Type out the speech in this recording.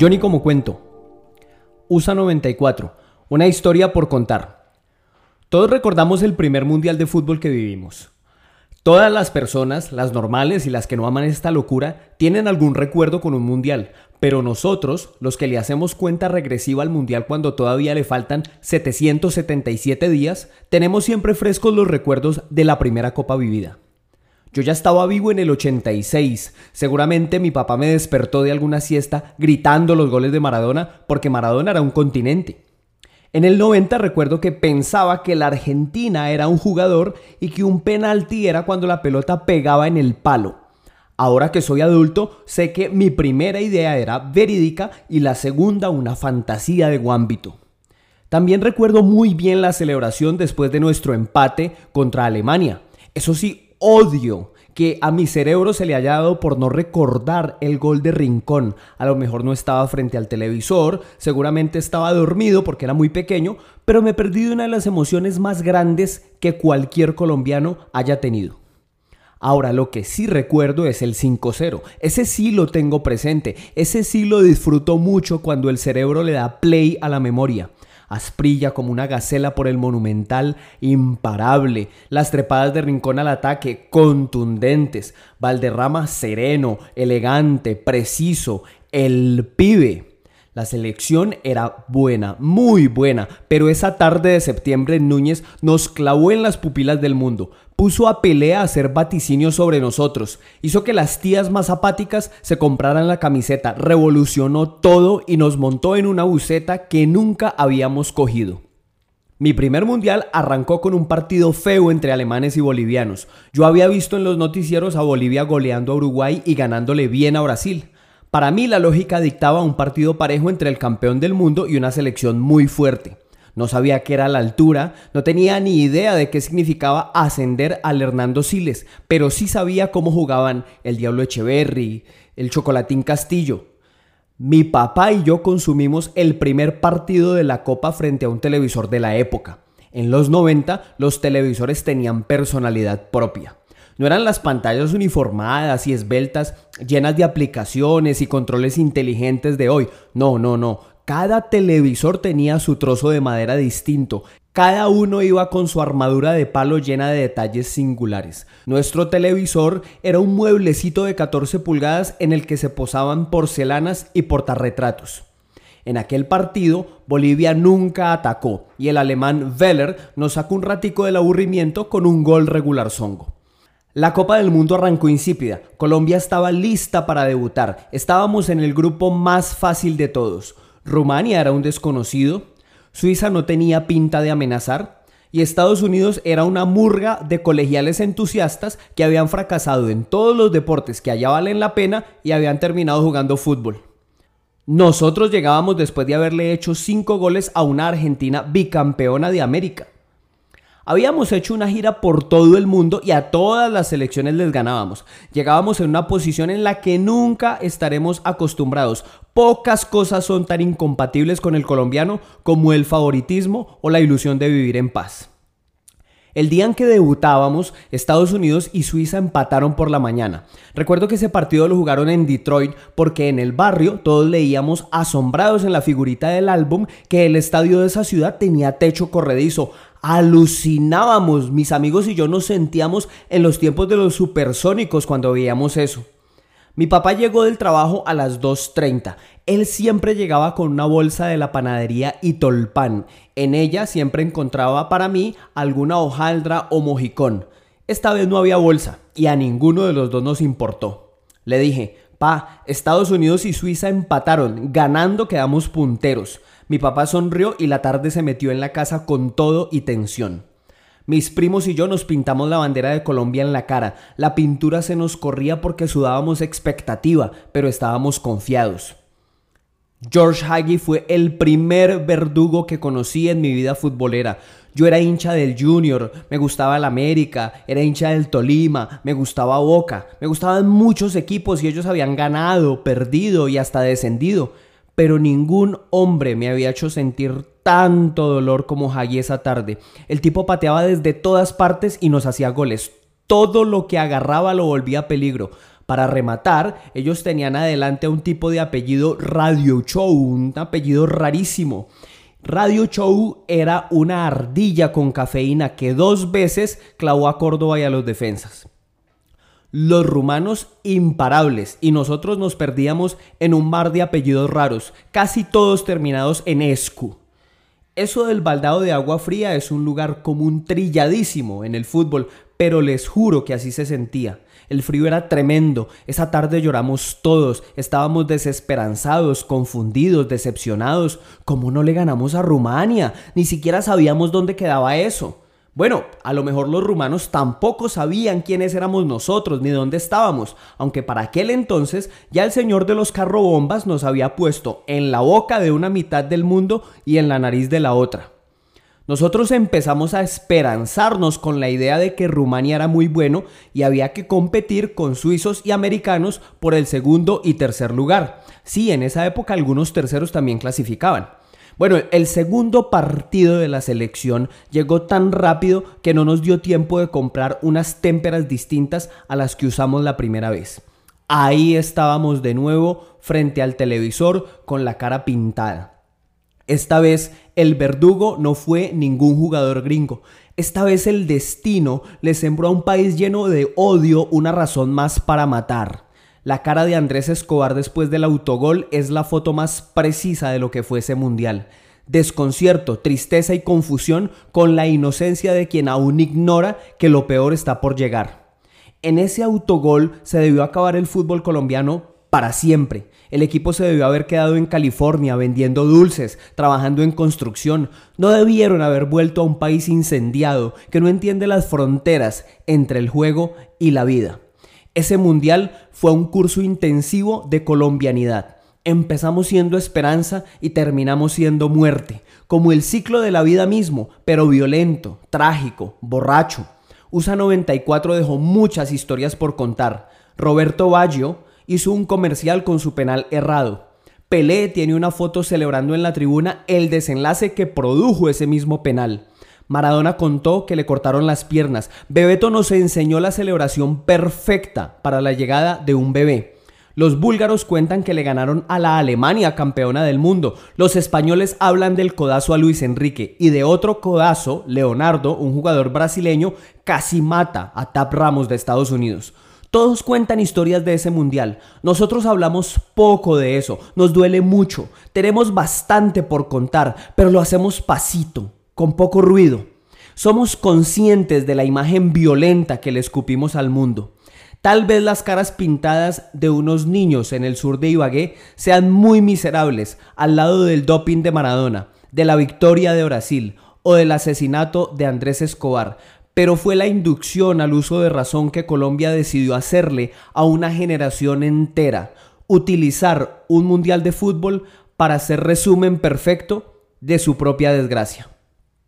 Johnny como cuento. USA 94. Una historia por contar. Todos recordamos el primer mundial de fútbol que vivimos. Todas las personas, las normales y las que no aman esta locura, tienen algún recuerdo con un mundial, pero nosotros, los que le hacemos cuenta regresiva al mundial cuando todavía le faltan 777 días, tenemos siempre frescos los recuerdos de la primera copa vivida. Yo ya estaba vivo en el 86. Seguramente mi papá me despertó de alguna siesta gritando los goles de Maradona porque Maradona era un continente. En el 90 recuerdo que pensaba que la Argentina era un jugador y que un penalti era cuando la pelota pegaba en el palo. Ahora que soy adulto, sé que mi primera idea era verídica y la segunda una fantasía de Guambito. También recuerdo muy bien la celebración después de nuestro empate contra Alemania. Eso sí, odio que a mi cerebro se le haya dado por no recordar el gol de Rincón. A lo mejor no estaba frente al televisor, seguramente estaba dormido porque era muy pequeño, pero me perdí de una de las emociones más grandes que cualquier colombiano haya tenido. Ahora, lo que sí recuerdo es el 5-0. Ese sí lo tengo presente. Ese sí lo disfruto mucho cuando el cerebro le da play a la memoria. Asprilla como una gacela por el monumental, imparable. Las trepadas de rincón al ataque, contundentes. Valderrama sereno, elegante, preciso. El pibe. La selección era buena, muy buena, pero esa tarde de septiembre Núñez nos clavó en las pupilas del mundo, puso a pelea a hacer vaticinios sobre nosotros, hizo que las tías más apáticas se compraran la camiseta, revolucionó todo y nos montó en una buceta que nunca habíamos cogido. Mi primer mundial arrancó con un partido feo entre alemanes y bolivianos. Yo había visto en los noticieros a Bolivia goleando a Uruguay y ganándole bien a Brasil. Para mí la lógica dictaba un partido parejo entre el campeón del mundo y una selección muy fuerte. No sabía qué era la altura, no tenía ni idea de qué significaba ascender al Hernando Siles, pero sí sabía cómo jugaban el Diablo Echeverry, el Chocolatín Castillo. Mi papá y yo consumimos el primer partido de la Copa frente a un televisor de la época. En los 90 los televisores tenían personalidad propia. No eran las pantallas uniformadas y esbeltas, llenas de aplicaciones y controles inteligentes de hoy. No, no, no. Cada televisor tenía su trozo de madera distinto. Cada uno iba con su armadura de palo llena de detalles singulares. Nuestro televisor era un mueblecito de 14 pulgadas en el que se posaban porcelanas y portarretratos. En aquel partido, Bolivia nunca atacó y el alemán Weller nos sacó un ratico del aburrimiento con un gol regular zongo. La Copa del Mundo arrancó insípida. Colombia estaba lista para debutar. Estábamos en el grupo más fácil de todos. Rumania era un desconocido. Suiza no tenía pinta de amenazar. Y Estados Unidos era una murga de colegiales entusiastas que habían fracasado en todos los deportes que allá valen la pena y habían terminado jugando fútbol. Nosotros llegábamos después de haberle hecho cinco goles a una Argentina bicampeona de América. Habíamos hecho una gira por todo el mundo y a todas las selecciones les ganábamos. Llegábamos en una posición en la que nunca estaremos acostumbrados. Pocas cosas son tan incompatibles con el colombiano como el favoritismo o la ilusión de vivir en paz. El día en que debutábamos, Estados Unidos y Suiza empataron por la mañana. Recuerdo que ese partido lo jugaron en Detroit porque en el barrio todos leíamos asombrados en la figurita del álbum que el estadio de esa ciudad tenía techo corredizo alucinábamos, mis amigos y yo nos sentíamos en los tiempos de los supersónicos cuando veíamos eso. Mi papá llegó del trabajo a las 2.30. Él siempre llegaba con una bolsa de la panadería y tolpan. En ella siempre encontraba para mí alguna hojaldra o mojicón. Esta vez no había bolsa y a ninguno de los dos nos importó. Le dije, pa, Estados Unidos y Suiza empataron, ganando quedamos punteros. Mi papá sonrió y la tarde se metió en la casa con todo y tensión. Mis primos y yo nos pintamos la bandera de Colombia en la cara. La pintura se nos corría porque sudábamos expectativa, pero estábamos confiados. George Hagi fue el primer verdugo que conocí en mi vida futbolera. Yo era hincha del Junior, me gustaba el América, era hincha del Tolima, me gustaba Boca, me gustaban muchos equipos y ellos habían ganado, perdido y hasta descendido pero ningún hombre me había hecho sentir tanto dolor como Hagi esa tarde. El tipo pateaba desde todas partes y nos hacía goles. Todo lo que agarraba lo volvía peligro. Para rematar, ellos tenían adelante a un tipo de apellido Radio Show, un apellido rarísimo. Radio Show era una ardilla con cafeína que dos veces clavó a Córdoba y a los defensas. Los rumanos imparables y nosotros nos perdíamos en un mar de apellidos raros, casi todos terminados en escu. Eso del baldado de agua fría es un lugar común trilladísimo en el fútbol, pero les juro que así se sentía. El frío era tremendo, esa tarde lloramos todos, estábamos desesperanzados, confundidos, decepcionados. ¿Cómo no le ganamos a Rumania? Ni siquiera sabíamos dónde quedaba eso. Bueno, a lo mejor los rumanos tampoco sabían quiénes éramos nosotros ni dónde estábamos, aunque para aquel entonces ya el señor de los carrobombas nos había puesto en la boca de una mitad del mundo y en la nariz de la otra. Nosotros empezamos a esperanzarnos con la idea de que Rumania era muy bueno y había que competir con suizos y americanos por el segundo y tercer lugar. Sí, en esa época algunos terceros también clasificaban. Bueno, el segundo partido de la selección llegó tan rápido que no nos dio tiempo de comprar unas témperas distintas a las que usamos la primera vez. Ahí estábamos de nuevo frente al televisor con la cara pintada. Esta vez el verdugo no fue ningún jugador gringo. Esta vez el destino le sembró a un país lleno de odio una razón más para matar. La cara de Andrés Escobar después del autogol es la foto más precisa de lo que fue ese mundial. Desconcierto, tristeza y confusión con la inocencia de quien aún ignora que lo peor está por llegar. En ese autogol se debió acabar el fútbol colombiano para siempre. El equipo se debió haber quedado en California vendiendo dulces, trabajando en construcción. No debieron haber vuelto a un país incendiado que no entiende las fronteras entre el juego y la vida. Ese mundial fue un curso intensivo de colombianidad. Empezamos siendo esperanza y terminamos siendo muerte, como el ciclo de la vida mismo, pero violento, trágico, borracho. USA 94 dejó muchas historias por contar. Roberto Baggio, hizo un comercial con su penal errado. Pelé tiene una foto celebrando en la tribuna el desenlace que produjo ese mismo penal. Maradona contó que le cortaron las piernas. Bebeto nos enseñó la celebración perfecta para la llegada de un bebé. Los búlgaros cuentan que le ganaron a la Alemania campeona del mundo. Los españoles hablan del codazo a Luis Enrique y de otro codazo, Leonardo, un jugador brasileño, casi mata a Tap Ramos de Estados Unidos. Todos cuentan historias de ese mundial. Nosotros hablamos poco de eso. Nos duele mucho. Tenemos bastante por contar, pero lo hacemos pasito, con poco ruido. Somos conscientes de la imagen violenta que le escupimos al mundo. Tal vez las caras pintadas de unos niños en el sur de Ibagué sean muy miserables al lado del doping de Maradona, de la victoria de Brasil o del asesinato de Andrés Escobar, pero fue la inducción al uso de razón que Colombia decidió hacerle a una generación entera, utilizar un mundial de fútbol para hacer resumen perfecto de su propia desgracia.